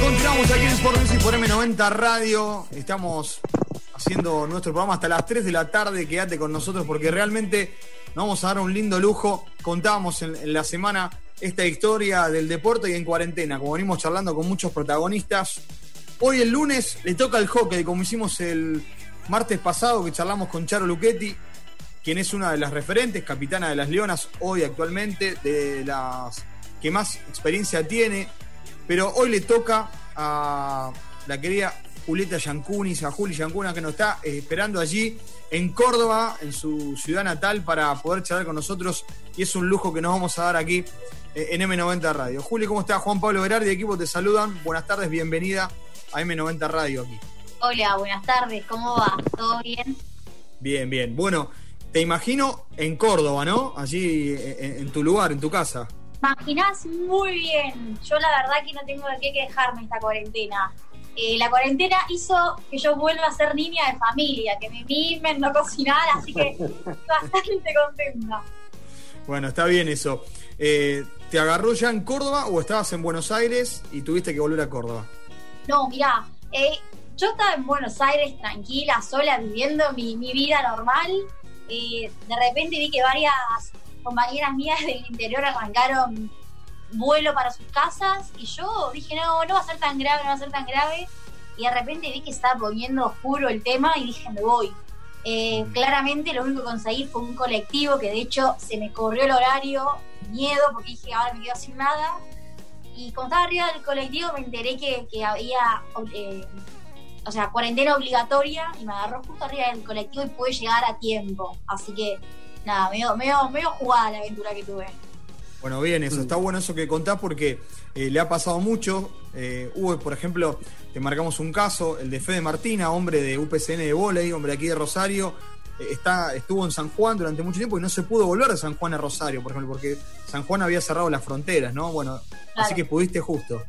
Continuamos aquí en Sport Music por M90 Radio. Estamos haciendo nuestro programa hasta las 3 de la tarde. Quédate con nosotros porque realmente nos vamos a dar un lindo lujo. Contábamos en, la semana esta historia del deporte y en cuarentena, como venimos charlando con muchos protagonistas. Hoy el lunes le toca el hockey, como hicimos el martes pasado que charlamos con Charo Luchetti, quien es una de las referentes, capitana de las Leonas, hoy actualmente, de las que más experiencia tiene. Pero hoy le toca a la querida Julieta Yancunis, a Juli Yancunas, que nos está esperando allí en Córdoba, en su ciudad natal, para poder charlar con nosotros. Y es un lujo que nos vamos a dar aquí eh, en M90 Radio. Juli, ¿cómo estás? Juan Pablo Berardi, equipo te saludan. Buenas tardes, bienvenida a M90 Radio aquí. Hola, buenas tardes, ¿cómo va? ¿Todo bien? Bien, bien. Bueno, te imagino en Córdoba, ¿no? Allí eh, en, en tu lugar, en tu casa. Imaginás muy bien. Yo la verdad que no tengo de qué quejarme esta cuarentena. Eh, la cuarentena hizo que yo vuelva a ser niña de familia, que me mimen, no cocinar, así que bastante contenta. Bueno, está bien eso. Eh, ¿Te agarró ya en Córdoba o estabas en Buenos Aires y tuviste que volver a Córdoba? No, mirá, eh, yo estaba en Buenos Aires tranquila, sola, viviendo mi, mi vida normal. Eh, de repente vi que varias compañeras mías del interior arrancaron vuelo para sus casas y yo dije, no, no va a ser tan grave, no va a ser tan grave. Y de repente vi que estaba poniendo oscuro el tema y dije, me voy. Eh, claramente lo único que conseguí fue un colectivo que de hecho se me corrió el horario, miedo, porque dije, ahora me quedo sin nada. Y cuando estaba arriba del colectivo me enteré que, que había, eh, o sea, cuarentena obligatoria y me agarró justo arriba del colectivo y pude llegar a tiempo. Así que, nada, medio, medio, medio jugada la aventura que tuve. Bueno, bien, eso. Está bueno eso que contás porque eh, le ha pasado mucho. Eh, hubo, por ejemplo, te marcamos un caso, el de Fede Martina, hombre de UPCN de volei, hombre aquí de Rosario. eh, está, estuvo en San Juan durante mucho tiempo y no se pudo volver de San Juan a Rosario, por ejemplo, porque San Juan había cerrado las fronteras, ¿no? Bueno, así que pudiste justo.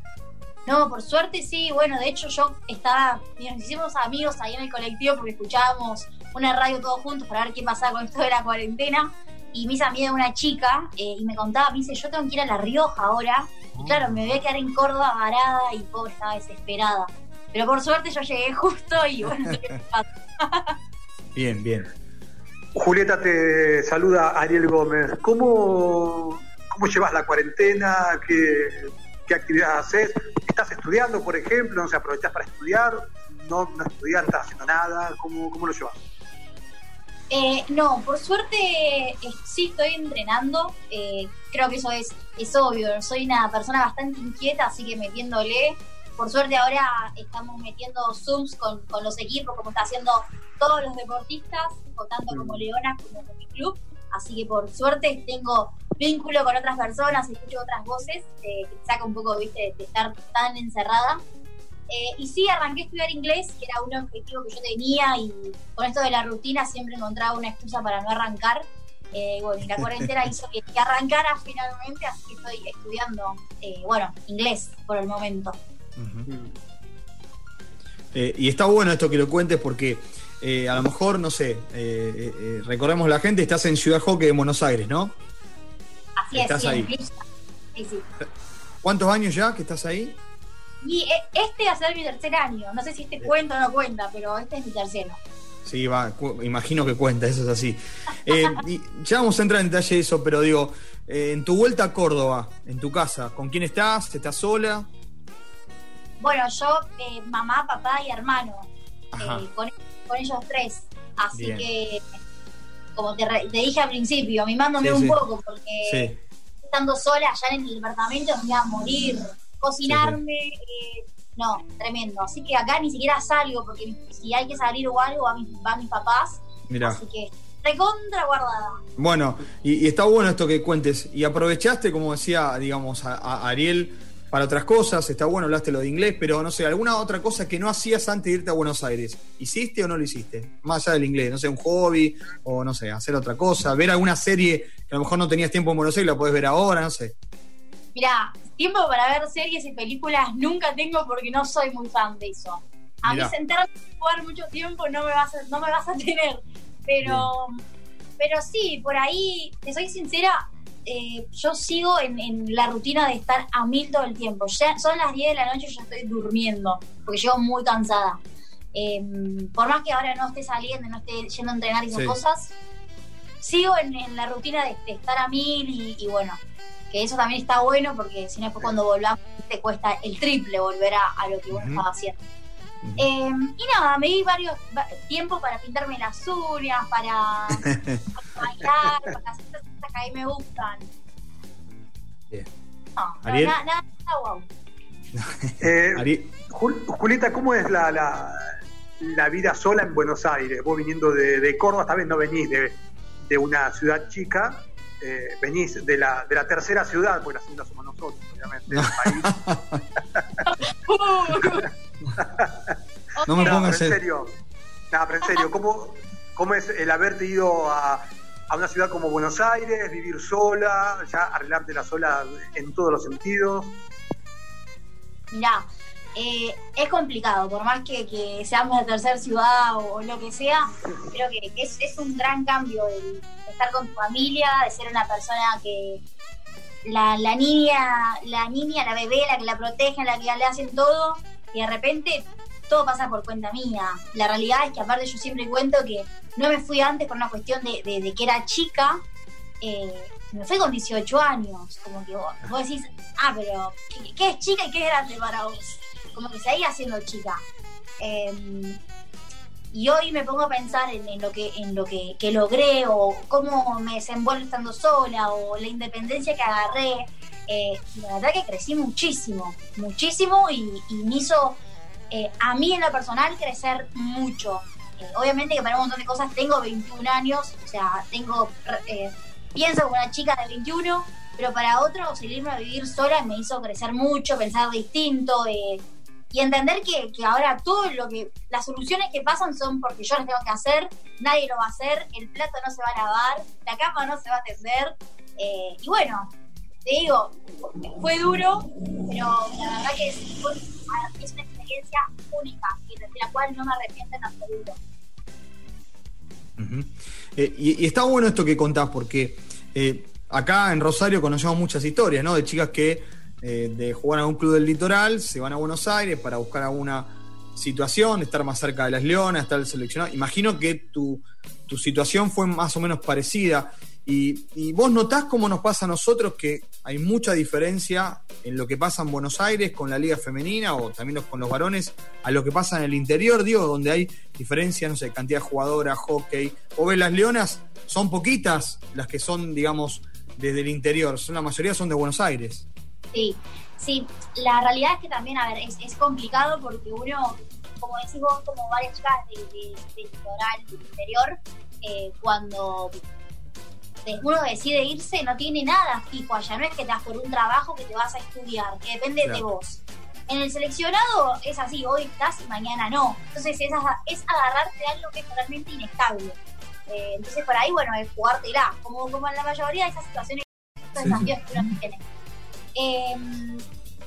No, por suerte sí. Bueno, de hecho yo estaba, nos hicimos amigos ahí en el colectivo porque escuchábamos una radio todos juntos para ver qué pasaba con esto de la cuarentena. Y me hice amiga de una chica eh, y me contaba, me dice, yo tengo que ir a La Rioja ahora. Y claro, me voy a quedar en Córdoba varada y pobre, estaba desesperada. Pero por suerte yo llegué justo y bueno, sé qué pasa. Bien, bien. Julieta te saluda Ariel Gómez. ¿Cómo, cómo llevas la cuarentena? ¿Qué, qué actividades haces? ¿Estás estudiando, por ejemplo? ¿No se aprovechás para estudiar? ¿No, no estudias, no estás haciendo nada? ¿Cómo, cómo lo llevas? Eh, no, por suerte eh, sí estoy entrenando. eh, creo que eso es, es obvio. Soy una persona bastante inquieta, así que metiéndole. Por suerte ahora estamos metiendo Zooms con, con los equipos, como está haciendo todos los deportistas, tanto como Leona como con mi club. Así que por suerte tengo vínculo con otras personas, escucho otras voces, eh, que saca un poco, viste, de estar tan encerrada. Eh, y sí, arranqué a estudiar inglés, que era un objetivo que yo tenía y con esto de la rutina siempre encontraba una excusa para no arrancar. Eh, bueno, y la cuarentena hizo que, que arrancara finalmente, así que estoy estudiando, eh, bueno, inglés por el momento. Eh, y está bueno esto que lo cuentes porque a lo mejor, no sé, recordemos la gente, estás en Ciudad Hockey de Buenos Aires, ¿no? Así Estás es, sí, ahí. Sí, sí. ¿Cuántos años ya que estás ahí? Y eh, este va a ser mi tercer año. No sé si este cuenta o no cuenta, pero este es mi tercero. Sí, va, imagino que cuenta, eso es así. Eh, y ya vamos a entrar en detalle de eso, pero digo, eh, en tu vuelta a Córdoba, en tu casa, ¿con quién estás? ¿Estás sola? Bueno, yo, eh, mamá, papá y hermano, eh, con, con ellos tres. Así Bien. que, como te, te dije al principio, mimándome Sí, un sí. poco, porque Sí. estando sola allá en el departamento me iba a morir. Cocinarme, eh, no, tremendo. Así que acá ni siquiera salgo, porque si hay que salir o algo, van mis, van mis papás. Mira. Así que, recontra guardada. Bueno, y, y está bueno esto que cuentes. Y aprovechaste, como decía, digamos, a, a Ariel para otras cosas. Está bueno, hablaste lo de inglés, pero no sé, alguna otra cosa que no hacías antes de irte a Buenos Aires. ¿Hiciste o no lo hiciste? Más allá del inglés, no sé, un hobby o no sé, hacer otra cosa, ver alguna serie que a lo mejor no tenías tiempo en Buenos Aires, la podés ver ahora, no sé. Mira, tiempo para ver series y películas nunca tengo porque no soy muy fan de eso. A Mirá. mí sentarme a jugar mucho tiempo no me vas a, no me vas a tener. Pero, pero sí, por ahí, te soy sincera, eh, yo sigo en, la rutina de estar a mil todo el tiempo. Ya son las 10 de la noche y yo estoy durmiendo, porque llego muy cansada. Em, por más que ahora no esté saliendo, no esté yendo a entrenar y esas cosas, sigo en, la rutina de, estar a mil y, bueno, que eso también está bueno porque si no después cuando volvamos te cuesta el triple volver a, lo que vos estabas haciendo. Em, y nada, me di varios tiempos para pintarme las uñas, para, bailar, para hacer cosas que a mí me gustan. No, nada, nada, wow. eh, Julieta, ¿cómo es la, la, la, vida sola en Buenos Aires? Vos viniendo de, de Córdoba, esta vez no venís de, de una ciudad chica, eh, venís de la, de la tercera ciudad, porque la segunda somos nosotros, obviamente, del país. no me pongas en serio. No, pero en serio, ¿cómo, ¿cómo es el haberte ido a, a una ciudad como Buenos Aires, vivir sola, ya arreglarte la sola en todos los sentidos? Mirá, eh, es complicado, por más que, seamos de tercera ciudad o, lo que sea, creo que, es, un gran cambio el estar con tu familia, de ser una persona que la, niña, la niña, la bebé, la que la protegen, la que le hacen todo, y de repente todo pasa por cuenta mía. La realidad es que aparte yo siempre cuento que no me fui antes por una cuestión de, que era chica, eh, me fui con 18 años, como que vos, decís, ah, pero ¿qué, es chica y qué es grande para vos? Como que seguía siendo chica. Em, y hoy me pongo a pensar en, lo que en lo que, logré o cómo me desenvuelvo estando sola o la independencia que agarré. Eh, la verdad que crecí muchísimo, muchísimo y, me hizo eh, a mí en lo personal crecer mucho. Eh, obviamente que para un montón de cosas tengo 21 años, o sea, tengo pienso como una chica de 21, pero para otros salirme a vivir sola me hizo crecer mucho, pensar distinto, y entender que, ahora todo lo que, las soluciones que pasan son porque yo las tengo que hacer, nadie lo va a hacer, el plato no se va a lavar, la cama no se va a tender, eh, y bueno, te digo, fue duro, pero la verdad que es, una experiencia única, de la cual no me arrepiento en absoluto. Eh, y, está bueno esto que contás, porque eh, acá en Rosario conocemos muchas historias, ¿no? De chicas que eh, de jugar a un club del litoral, se van a Buenos Aires para buscar alguna situación, estar más cerca de las Leonas, estar seleccionado. Imagino que tu, situación fue más o menos parecida. Y, vos notás cómo nos pasa a nosotros que hay mucha diferencia en lo que pasa en Buenos Aires con la liga femenina o también con los varones a lo que pasa en el interior, digo, donde hay diferencia, no sé, cantidad de jugadoras, hockey. O ves las leonas, son poquitas las que son, digamos, desde el interior, son, la mayoría son de Buenos Aires. Sí, sí, la realidad es que también, a ver, es, complicado porque uno, como decís vos, como varias chicas del de, litoral, del interior, eh, cuando uno decide irse, no tiene nada fijo allá, no es que te das por un trabajo que te vas a estudiar, que depende de vos. En el seleccionado es así, hoy estás y mañana no. Entonces es, es agarrarte de algo que es totalmente inestable. Eh, entonces por ahí, bueno, es jugártela. Como, como en la mayoría de esas situaciones, estos desafíos que uno tiene. Em,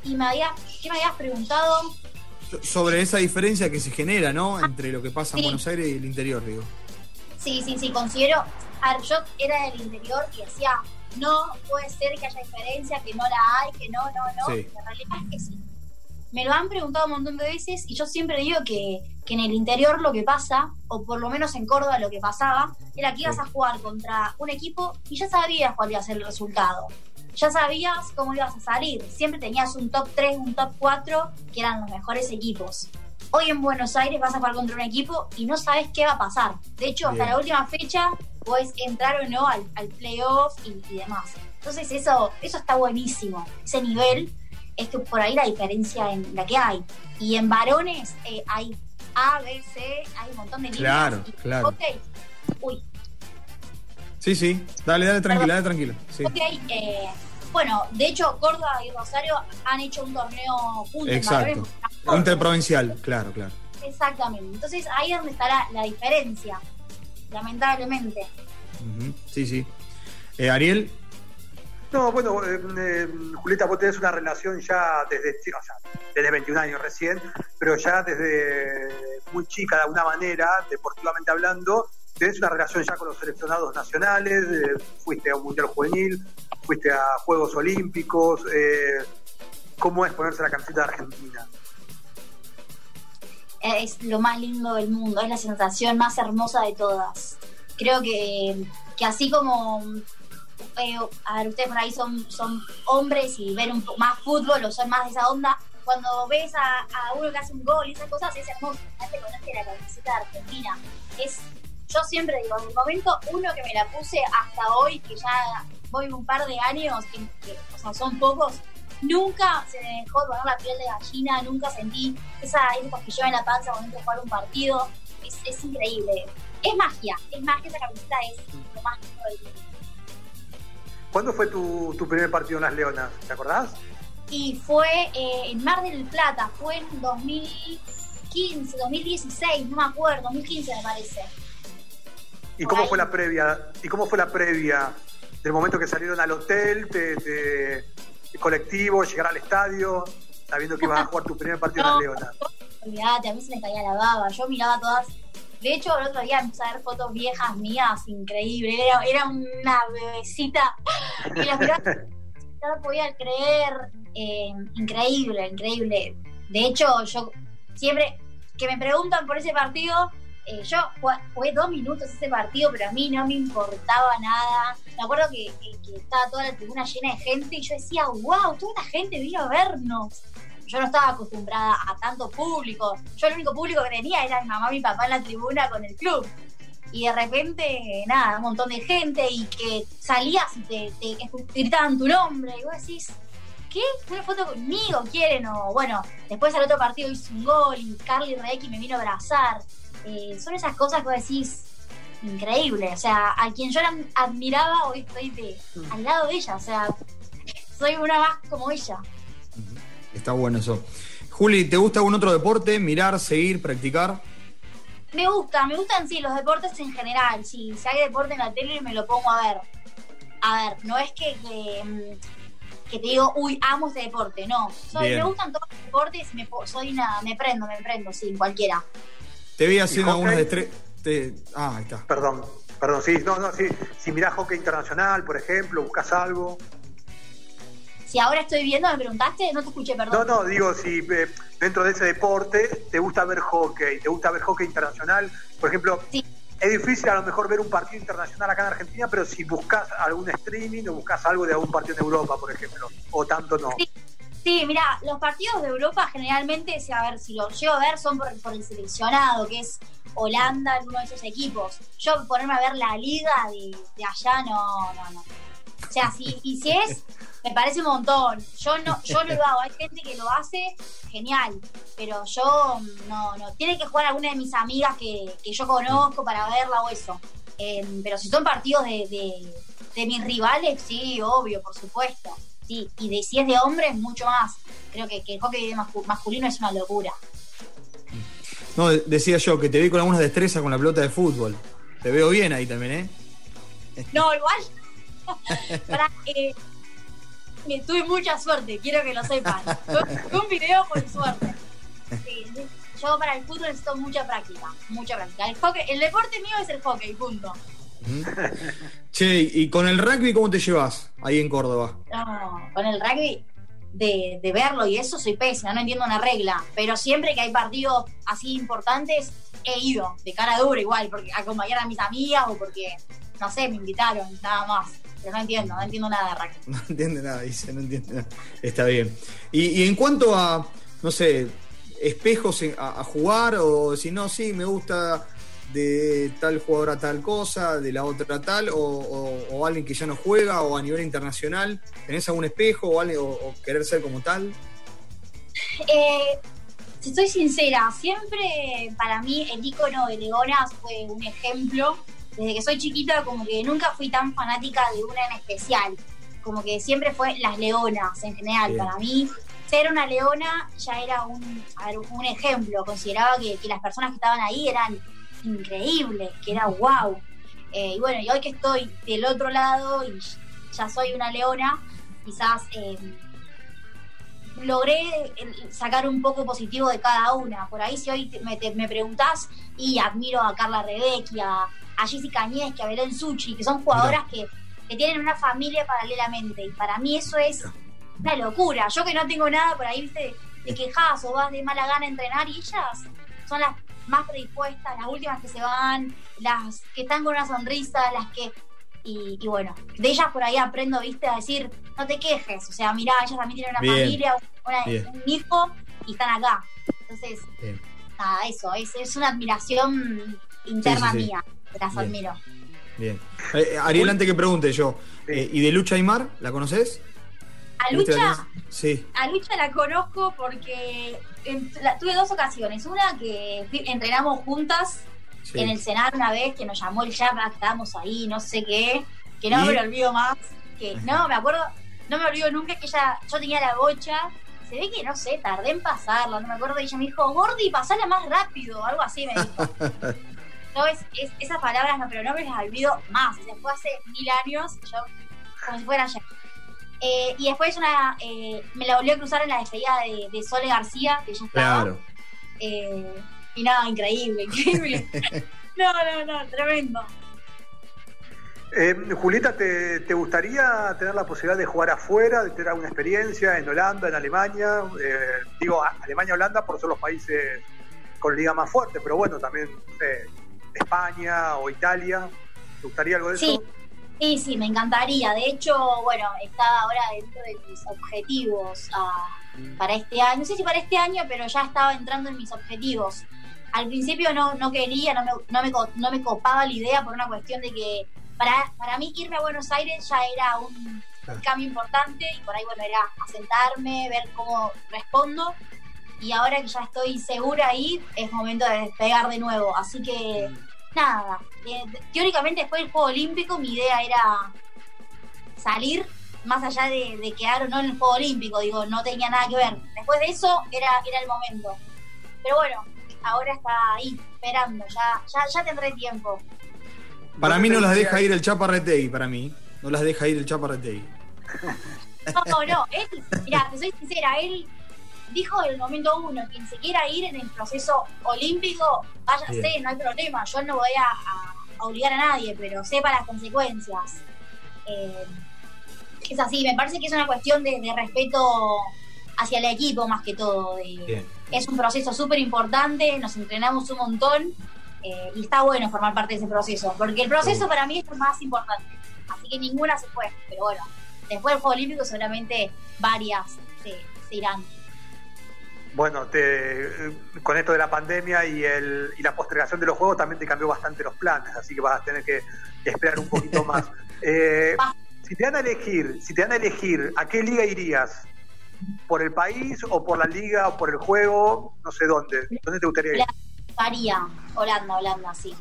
y me había, ¿qué me habías preguntado? Sobre esa diferencia que se genera, ¿no? Ah, Entre lo que pasa en Buenos Aires y el interior, digo. Sí, sí, sí, considero. A ver, yo era del interior y decía, no puede ser que haya diferencia, que no la hay, que no, no, no. La realidad es que sí. Me lo han preguntado un montón de veces y yo siempre digo que, que en el interior lo que pasa, o por lo menos en Córdoba lo que pasaba, era que ibas a jugar contra un equipo y ya sabías cuál iba a ser el resultado ya sabías cómo ibas a salir. Siempre tenías un top 3, un top 4, que eran los mejores equipos. Hoy en Buenos Aires vas a jugar contra un equipo y no sabes qué va a pasar. De hecho, hasta la última fecha puedes entrar o no al, playoff y, demás. Entonces eso, eso está buenísimo. Ese nivel es que por ahí la diferencia en la que hay. Y en varones eh, hay A, B, C, hay un montón de líneas. Claro, claro. Ok, uy, Sí, sí, dale, dale, tranquila, dale, tranquilo. Ok, eh, bueno, de hecho, Córdoba y Rosario han hecho un torneo juntos. Exacto. Interprovincial, claro, claro. Exactamente. Entonces ahí es donde estará la diferencia, lamentablemente. Sí, sí. Eh, Ariel. No, bueno, eh, eh, Julieta, vos tenés una relación ya desde, o sea, desde 21 años recién, pero ya desde muy chica de alguna manera, deportivamente hablando, tenés una relación ya con los seleccionados nacionales, eh, fuiste a un Mundial Juvenil, fuiste a Juegos Olímpicos. Eh, ¿Cómo es ponerse la camiseta de Argentina? Es lo más lindo del mundo, es la sensación más hermosa de todas. Creo que, que así como eh, a ver, ustedes por ahí son, son hombres y ven un poco más fútbol o son más de esa onda, cuando ves a, a uno que hace un gol y esas cosas, es hermoso. Te conoce la camiseta de Argentina. Es, yo siempre digo, en el momento uno que me la puse hasta hoy, que ya voy un par de años, que, o sea, son pocos, nunca se me dejó poner la piel de gallina, nunca sentí esa, ese en la panza cuando entro a jugar un partido. Es, es increíble. Es magia, es magia, esa camiseta es lo más del mundo. ¿Cuándo fue tu, tu primer partido en Las Leonas? ¿Te acordás? y fue eh, en Mar del Plata, fue en 2015, 2016, no me acuerdo, 2015 me parece. ¿Y cómo fue la previa? ¿Y cómo fue la previa del momento que salieron al hotel, de, colectivo, llegar al estadio, sabiendo que ibas a jugar tu primer partido en Leona? Olvídate, a mí se me caía la baba, yo miraba todas de hecho, el otro día empecé a ver fotos viejas mías, increíble. Era, era una bebecita. Y las miraba, no podía creer eh, increíble, increíble. De hecho, yo siempre que me preguntan por ese partido, eh, yo jugué, dos minutos ese partido, pero a mí no me importaba nada. Me acuerdo que, estaba toda la tribuna llena de gente y yo decía, wow, toda esta gente vino a vernos. Yo no estaba acostumbrada a tanto público. Yo el único público que tenía era mi mamá y mi papá en la tribuna con el club. Y de repente, nada, un montón de gente y que salías y te, te gritaban tu nombre y vos decís, ¿qué? ¿Una foto conmigo quieren? O bueno, después al otro partido hice un gol y Carly Reiki me vino a abrazar. Eh, son esas cosas que vos decís, increíble. O sea, a quien yo admiraba, hoy estoy de, al lado de ella. O sea, soy una más como ella. Está bueno eso. Juli, ¿te gusta algún otro deporte? ¿Mirar, seguir, practicar? Me gusta, me gustan sí los deportes en general. Si, si hay deporte en la tele me lo pongo a ver. A ver, no es que, que mm, que te digo, uy, amo este deporte. No, me gustan todos los deportes, me, soy una, me prendo, me prendo, sí, cualquiera. Te vi haciendo algunos de tres. Ah, ahí está. Perdón, perdón, sí, no, no, sí. Si mirás hockey internacional, por ejemplo, buscas algo. Si ahora estoy viendo, me preguntaste, no te escuché, perdón. No, no, digo, si eh, dentro de ese deporte te gusta ver hockey, te gusta ver hockey internacional, por ejemplo, sí es difícil a lo mejor ver un partido internacional acá en Argentina, pero si buscas algún streaming o buscas algo de algún partido en Europa, por ejemplo, o tanto no. Sí. Mira, los partidos de Europa generalmente, a ver, si los llego a ver, son por, el seleccionado, que es Holanda, uno de esos equipos. Yo ponerme a ver la liga de, de allá, no, no, no. O sea, si, y si es me parece un montón. Yo no, yo no lo hago. Hay gente que lo hace, genial. Pero yo no, no. Tiene que jugar alguna de mis amigas que, yo conozco para verla o eso. Em, pero si son partidos de, de, mis rivales, sí, obvio, por supuesto. Sí, y de, si es de hombres, mucho más. Creo que, que el hockey masculino es una locura. No, decía yo que te vi con alguna destreza con la pelota de fútbol. Te veo bien ahí también, ¿eh? No, igual. para, eh, tuve mucha suerte, quiero que lo sepan. Fue un video con suerte. yo para el fútbol necesito mucha práctica, mucha práctica. El, hockey, el deporte mío es el hockey, punto. Che, ¿y con el rugby cómo te llevas ahí en Córdoba? No, con el rugby de, de, verlo y eso soy pésima, no entiendo una regla. Pero siempre que hay partidos así importantes, he ido de cara dura igual, porque acompañar a mis amigas o porque, no sé, me invitaron, nada más no entiendo, no entiendo nada de rugby. No entiende nada, dice, no entiende nada. Está bien. Y, en cuanto a, no sé, espejos a, jugar, o si no, sí, me gusta de tal jugador a tal cosa, de la otra tal, o, alguien que ya no juega, o a nivel internacional, ¿tenés algún espejo o, o, querer ser como tal? Eh, si estoy sincera, siempre para mí el icono de Leonas fue un ejemplo desde que soy chiquita como que nunca fui tan fanática de una en especial. Como que siempre fue las leonas en general. Para mí, ser una leona ya era un, un ejemplo. Consideraba que, las personas que estaban ahí eran increíbles, que era wow. Eh, y bueno, y hoy que estoy del otro lado y ya soy una leona, quizás eh, logré eh, sacar un poco positivo de cada una. Por ahí si hoy me, me preguntás y admiro a Carla Rebecki, a, a Jessica Nieves, a Belén Suchi, que son jugadoras que, que tienen una familia paralelamente. Y para mí eso es una locura. Yo que no tengo nada por ahí, viste, de quejas o vas de mala gana a entrenar y ellas son las más predispuestas, las últimas que se van, las que están con una sonrisa, las que... Y, y bueno, de ellas por ahí aprendo, viste, a decir, no te quejes, o sea, mirá, ellas también tienen una Bien. familia, una- un hijo y están acá. Entonces, Bien. nada, eso, es, es una admiración interna Sí, sí, sí. mía, las Bien. admiro. Bien. Eh, Ariel, antes que pregunte yo, eh, ¿y de Lucha Aymar? ¿La conoces? A ¿Viste la Lucha? Sí. a Lucha la conozco porque en- la- tuve dos ocasiones. Una que entrenamos juntas sí. en el cenar una vez que nos llamó el Yapa, que estábamos ahí, no sé qué, que no ¿Y? me lo olvido más, que no, me acuerdo, no me olvido nunca que ella, yo tenía la bocha, se ve que no sé, tardé en pasarla, no me acuerdo, y ella me dijo, Gordi, pasala más rápido, algo así me dijo. no, es, es- esas palabras no, pero no me las olvido más, o sea, fue hace mil años, yo, como si fuera ayer. Eh, y después una, eh, me la volvió a cruzar en la despedida de, de Sole García, que ya estaba. Claro. Eh, y nada, increíble, increíble. no, no, no, tremendo. Eh, Julieta, ¿te, te gustaría tener la posibilidad de jugar afuera, de tener alguna experiencia en Holanda, en Alemania? Eh, digo, a- Alemania, Holanda, por ser los países con liga más fuerte, pero bueno, también España o Italia. ¿Te gustaría algo de Sí, eso? Sí, sí, me encantaría. De hecho, bueno, está ahora dentro de mis objetivos ah, para este año. No sé si para este año, pero ya estaba entrando en mis objetivos. Al principio no, no quería, no me, no, me, no me copaba la idea por una cuestión de que para, para mí irme a Buenos Aires ya era un, un Claro. cambio importante y por ahí, bueno, era asentarme, ver cómo respondo. Y ahora que ya estoy segura ahí, es momento de despegar de nuevo. Así que, nada. eh, teóricamente, después del Juego Olímpico, mi idea era salir, más allá de, de quedar o no en el Juego Olímpico. Digo, no tenía nada que ver. Después de eso, era, era el momento. Pero bueno, ahora está ahí, esperando. Ya, ya, ya tendré tiempo. Para mí no las deja ir el Chaparretegui, para mí. No las deja ir el Chaparretegui. No, no, él, mira, te soy sincera, él dijo en el momento uno, quien se quiera ir en el proceso olímpico, váyase, Bien. no hay problema, yo no voy a, obligar a nadie, pero sepa las consecuencias. Eh, es así, me parece que es una cuestión de, de respeto hacia el equipo más que todo. es un proceso súper importante, nos entrenamos un montón eh, y está bueno formar parte de ese proceso, porque el proceso Sí. para mí es lo más importante. Así que ninguna se fue, pero bueno, después del Juego Olímpico seguramente varias se, se irán. Bueno, te- con esto de la pandemia y, el, y la postergación de los juegos también te cambió bastante los planes, así que vas a tener que esperar un poquito más. Eh, si te dan a elegir, si te dan a elegir, ¿a qué liga irías? ¿Por el país o por la liga o por el juego? No sé dónde. ¿Dónde te gustaría ir? Varía, Holanda, Holanda, sí.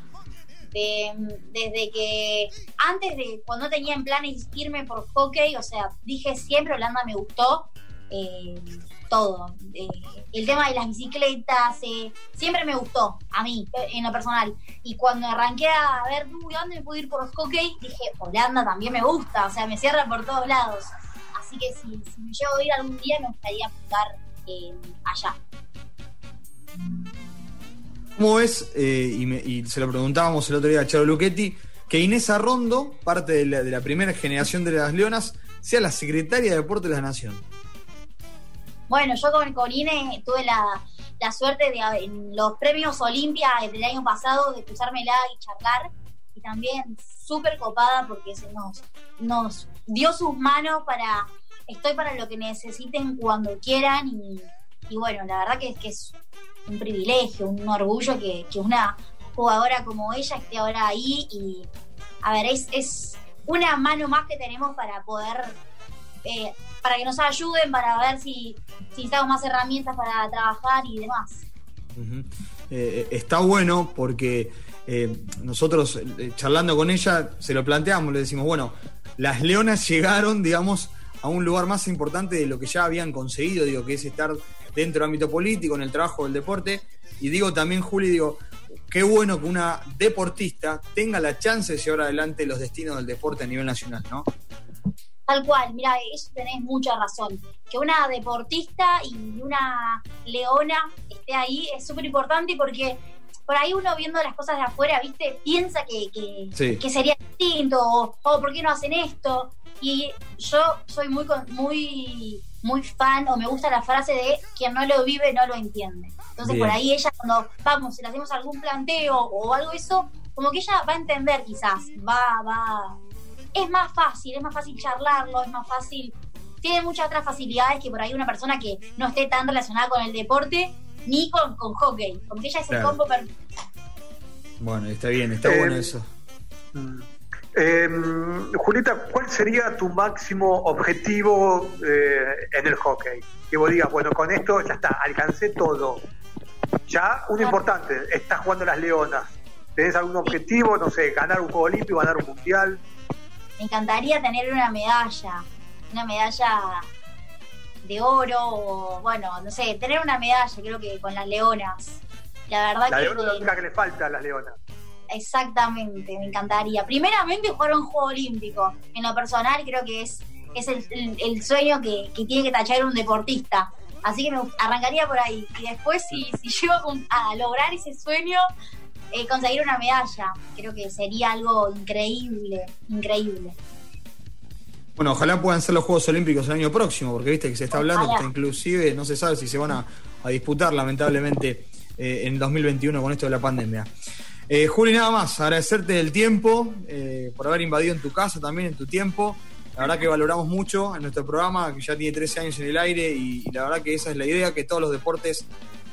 De- desde que antes de cuando tenía en planes irme por hockey, o sea, dije siempre Holanda me gustó eh, todo. Eh, el tema de las bicicletas, eh, siempre me gustó a mí, en lo personal. Y cuando arranqué a ver uy, ¿dónde me puedo ir por hockey, dije Holanda también me gusta, o sea, me cierra por todos lados. Así que si, si me llevo a ir algún día, me gustaría apuntar eh, allá. ¿Cómo ves? eh, y, me- y se lo preguntábamos el otro día a Charo Luchetti, que Inés Arrondo, parte de la, de la primera generación de las Leonas, sea la secretaria de Deporte de la Nación. Bueno, yo con, con Ine tuve la, la suerte de en los premios Olimpia del año pasado de cruzármela y charlar. Y también súper copada porque se nos, nos dio sus manos para. Estoy para lo que necesiten cuando quieran. Y, bueno, la verdad que es que es un privilegio, un orgullo que, que una jugadora como ella esté ahora ahí. Y a ver, es, es una mano más que tenemos para poder eh, para que nos ayuden, para ver si, si necesitamos más herramientas para trabajar y demás. Ujú. Eh, está bueno porque eh, nosotros eh, charlando con ella se lo planteamos, le decimos, bueno, las leonas llegaron, digamos, a un lugar más importante de lo que ya habían conseguido, digo, que es estar dentro del ámbito político, en el trabajo del deporte. Y digo también, Juli, digo, qué bueno que una deportista tenga la chance de llevar adelante los destinos del deporte a nivel nacional, ¿no? Tal cual, mira, eso tenés mucha razón. Que una deportista y una leona esté ahí es súper importante porque por ahí uno viendo las cosas de afuera, ¿viste? Piensa que, que, sería distinto, o, ¿por qué no hacen esto? Y yo soy muy, muy, muy fan, o me gusta la frase de quien no lo vive no lo entiende. Entonces, por ahí ella, cuando vamos, si le hacemos algún planteo o algo eso, como que ella va a entender quizás, va, va. Es más fácil, es más fácil charlarlo, es más fácil. Tiene muchas otras facilidades que por ahí una persona que no esté tan relacionada con el deporte ni con, con hockey. Como que ella es el combo perfecto. Bueno, está bien, está bueno eh, eso. Eh, Julieta, ¿cuál sería tu máximo objetivo eh, en el hockey? Que vos digas, bueno, con esto ya está, alcancé todo. Ya, uno importante, estás jugando las Leonas. ¿Tenés algún objetivo? No sé, ganar un Juego Olímpico, ganar un Mundial. Me encantaría tener una medalla, una medalla de oro, o bueno, no sé, tener una medalla, creo que con las Leonas. La verdad la que. La es la que le falta a las Leonas. Exactamente, me encantaría. Primeramente jugar un Juego Olímpico. En lo personal creo que es, es el, sueño que, tiene que tachar un deportista. Así que me arrancaría por ahí. Y después, si, si llego a lograr ese sueño, eh, conseguir una medalla. Creo que sería algo increíble, increíble. Bueno, ojalá puedan ser los Juegos Olímpicos el año próximo, porque viste que se está hablando que inclusive no se sabe si se van a, disputar lamentablemente eh, en 2021 con esto de la pandemia. Eh, Juli, nada más, agradecerte el tiempo, eh, por haber invadido en tu casa también, en tu tiempo. La verdad que valoramos mucho en nuestro programa, que ya tiene 13 años en el aire, y la verdad que esa es la idea, que todos los deportes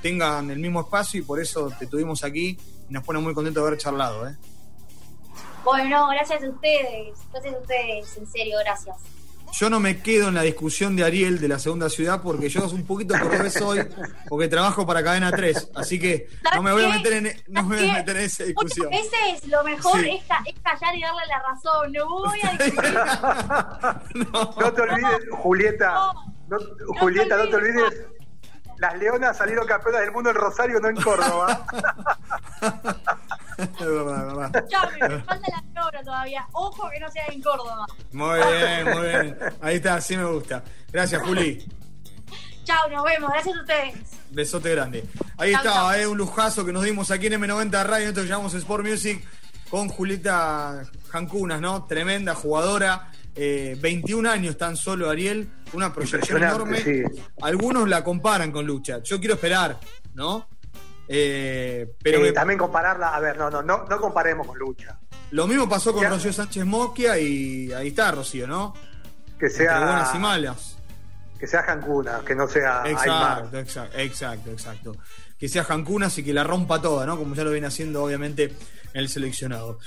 tengan el mismo espacio y por eso te tuvimos aquí y nos pone muy contento de haber charlado. ¿eh? Bueno, gracias a ustedes, gracias a ustedes, en serio, gracias. Yo no me quedo en la discusión de Ariel de la segunda ciudad porque yo un poquito cordobés soy porque trabajo para Cadena 3, así que no me voy a meter en, no me voy a meter en esa discusión. A veces lo mejor es, callar y darle la razón, no voy a discutir. no, te olvides, Julieta, Julieta, no te olvides las leonas salieron campeonas del mundo en Rosario, no en Córdoba. es verdad, es verdad. Ya, me falta la leona todavía. Ojo que no sea en Córdoba. Muy bien, muy bien. Ahí está, así me gusta. Gracias, Juli. Chao, nos vemos. Gracias a ustedes. Besote grande. Ahí está, eh, un lujazo que nos dimos aquí en M90 Radio. Nosotros llamamos Sport Music con Julieta Jancunas, ¿no? Tremenda jugadora. 21 eh, años tan solo Ariel, una proyección enorme. Algunos la comparan con Lucha. Yo quiero esperar, ¿no? Eh, pero también compararla, a ver, no, no, no, no comparemos con Lucha. Lo mismo pasó con Rocío Sánchez Moquia y ahí está Rocío, ¿no? Que sea buenas y malas. Que sea Jancuna, que no sea exacto, exacto, exacto, exacto. Que sea Jancunas y que la rompa toda, ¿no? Como ya lo viene haciendo obviamente el seleccionado.